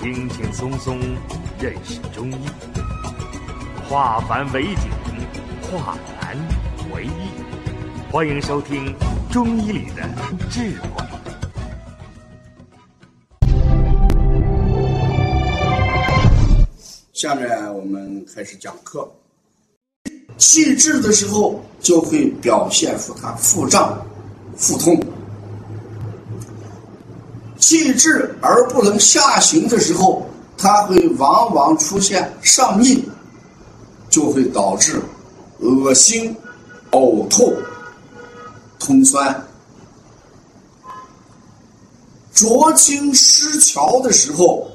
轻轻松松认识中医，化繁为简，化难为易。欢迎收听《中医里的智慧》。下面我们开始讲课。气滞的时候，就会表现出它腹胀、腹痛。气滞而不能下行的时候，它会往往出现上逆，就会导致恶心、呕吐、通酸。浊清失调的时候，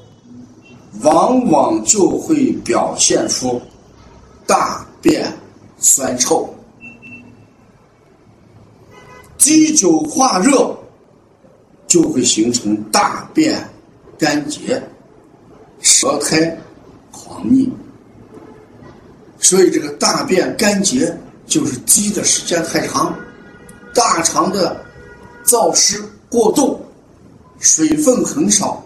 往往就会表现出大便酸臭、积久化热。就会形成大便干结、舌苔黄腻，所以这个大便干结就是积的时间太长，大肠的燥湿过度，水分很少，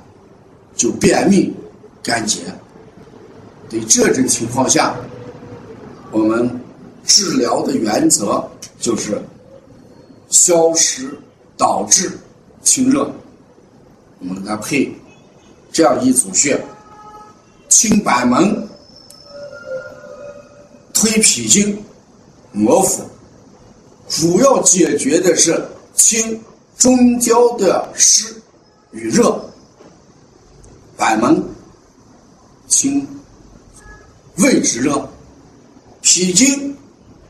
就便秘干结。对这种情况下，我们治疗的原则就是消食导滞。清热，我们给它配这样一组穴：清板门、推脾经、摩腹。主要解决的是清中焦的湿与热。板门清胃之热，脾经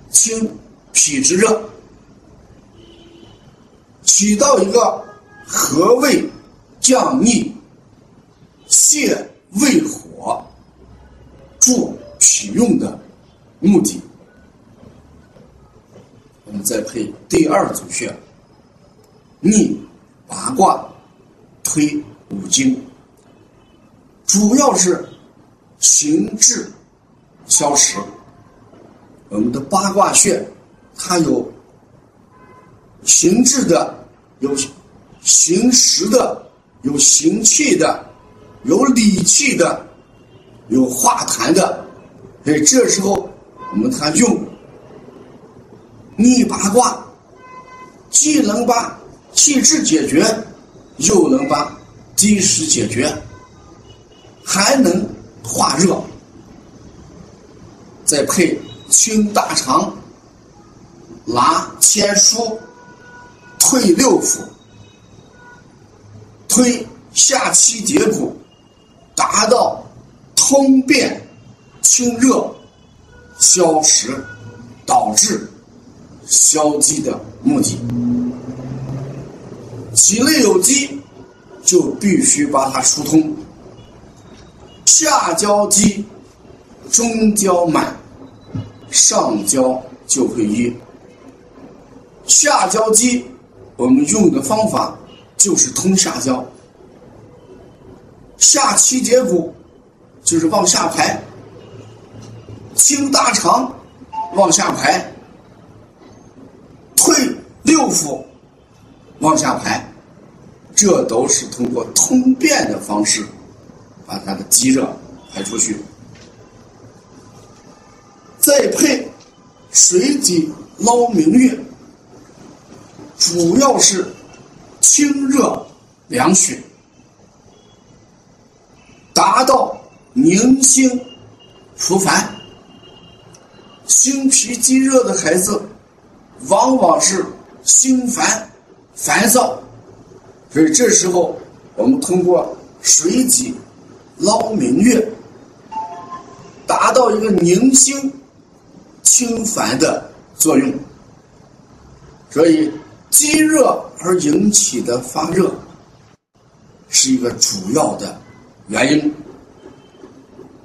清脾之热，起到一个。和胃、降逆、泻胃火、助脾用的目的，我们再配第二组穴：逆八卦、推五经，主要是行滞消食。我们的八卦穴，它有行滞的，有。行实的，有行气的，有理气的，有化痰的，哎这时候我们看用逆八卦，既能把气滞解决，又能把积食解决，还能化热，再配清大肠、拉千枢、退六腑。推下七节骨，达到通便、清热、消食、导滞、消积的目的。体内有积，就必须把它疏通。下焦积，中焦满，上焦就会瘀。下焦积，我们用的方法。就是通下焦，下七节骨就是往下排，清大肠往下排，退六腑往下排，这都是通过通便的方式把它的积热排出去。再配水底捞明月，主要是。清热凉血，达到宁心除烦。心脾积热的孩子，往往是心烦、烦躁，所以这时候我们通过水挤捞明月，达到一个宁心清烦的作用。所以。积热而引起的发热，是一个主要的原因；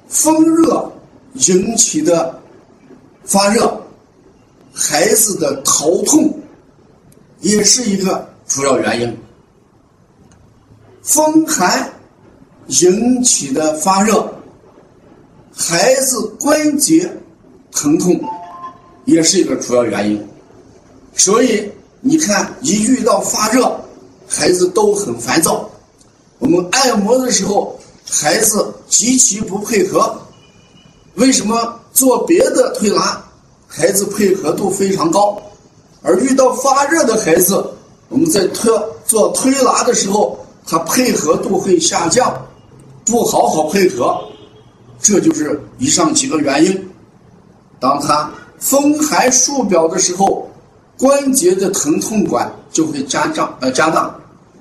风热引起的发热，孩子的头痛也是一个主要原因；风寒引起的发热，孩子关节疼痛也是一个主要原因。所以。你看，一遇到发热，孩子都很烦躁。我们按摩的时候，孩子极其不配合。为什么做别的推拿，孩子配合度非常高，而遇到发热的孩子，我们在推做推拿的时候，他配合度会下降，不好好配合，这就是以上几个原因。当他风寒束表的时候，关节的疼痛感就会加胀呃加大，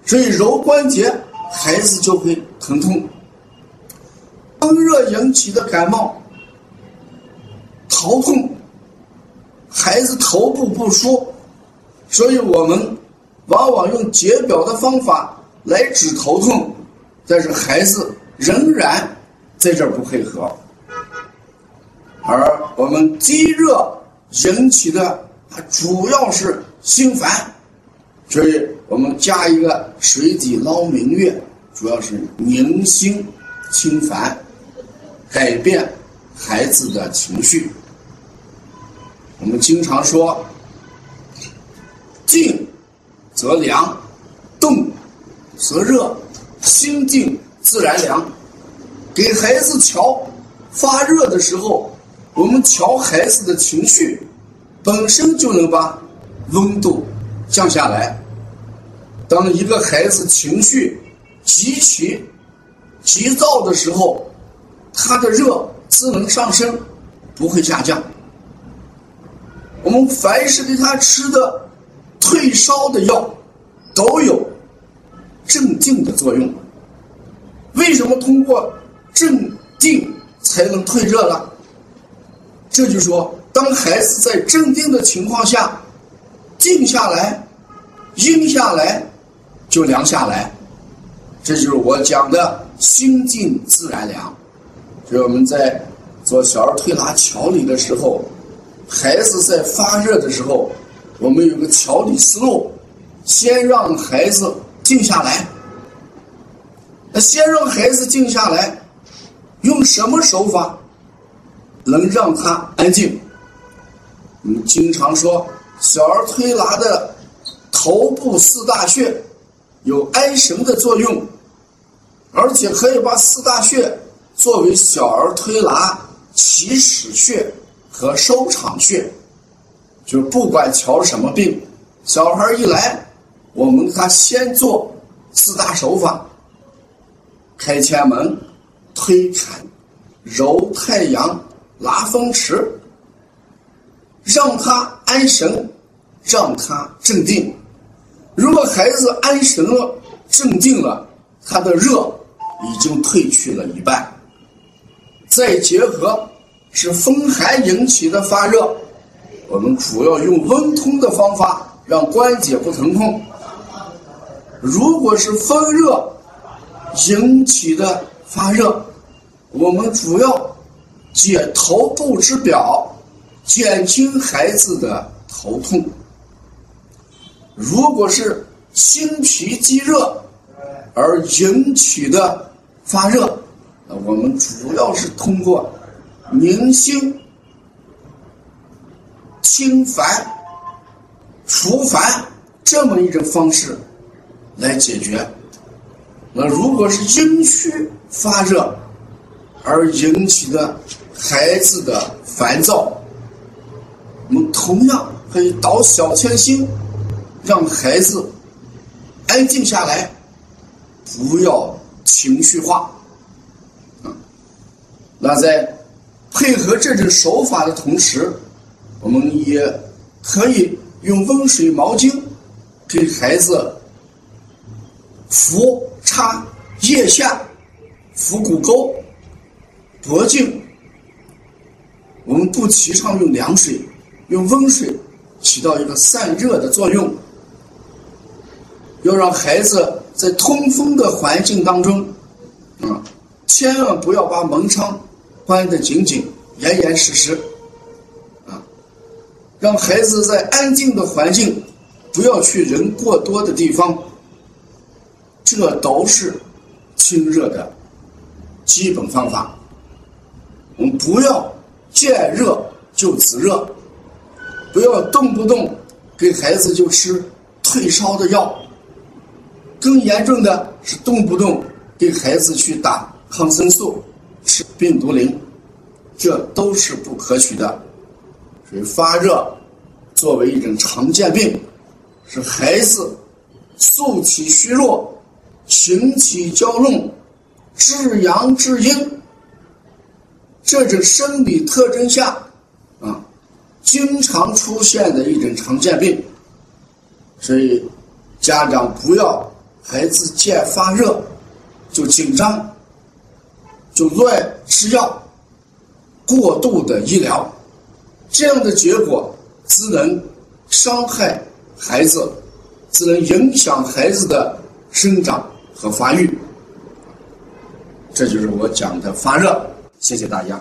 所以揉关节，孩子就会疼痛。风热引起的感冒、头痛，孩子头部不舒，所以我们往往用解表的方法来止头痛，但是孩子仍然在这儿不配合。而我们积热引起的，它主要是心烦，所以我们加一个水底捞明月，主要是宁心清烦，改变孩子的情绪。我们经常说，静则凉，动则热，心静自然凉。给孩子瞧发热的时候。我们调孩子的情绪，本身就能把温度降下来。当一个孩子情绪极其急躁的时候，他的热自能上升，不会下降。我们凡是给他吃的退烧的药，都有镇静的作用。为什么通过镇定才能退热呢？这就说，当孩子在镇定的情况下，静下来，阴下来，就凉下来。这就是我讲的心静自然凉。所以我们在做小儿推拿调理的时候，孩子在发热的时候，我们有个调理思路：先让孩子静下来。那先让孩子静下来，用什么手法？能让他安静。我们经常说，小儿推拿的头部四大穴有安神的作用，而且可以把四大穴作为小儿推拿起始穴和收场穴。就不管瞧什么病，小孩一来，我们他先做四大手法：开前门、推坎、揉太阳。拉风池，让他安神，让他镇定。如果孩子安神了、镇定了，他的热已经退去了一半。再结合是风寒引起的发热，我们主要用温通的方法让关节不疼痛。如果是风热引起的发热，我们主要。解头部之表，减轻孩子的头痛。如果是心脾积热而引起的发热，那我们主要是通过宁心、清烦、除烦这么一种方式来解决。那如果是阴虚发热而引起的，孩子的烦躁，同样可以导小千星，让孩子安静下来，不要情绪化。啊，那在配合这种手法的同时，我们也可以用温水毛巾给孩子扶擦腋下、扶骨沟、脖颈。我们不提倡用凉水，用温水起到一个散热的作用。要让孩子在通风的环境当中，啊，千万不要把门窗关得紧紧、严严实实，啊，让孩子在安静的环境，不要去人过多的地方。这都是清热的基本方法。我们不要。见热就止热，不要动不动给孩子就吃退烧的药。更严重的是动不动给孩子去打抗生素、吃病毒灵，这都是不可取的。所以发热作为一种常见病，是孩子素体虚弱、形体娇嫩、至阳至阴这种生理特征下，经常出现的一种常见病。所以家长不要孩子见发热就紧张。就乱吃药，过度的医疗，这样的结果只能伤害孩子，只能影响孩子的生长和发育。这就是我讲的发热。谢谢大家。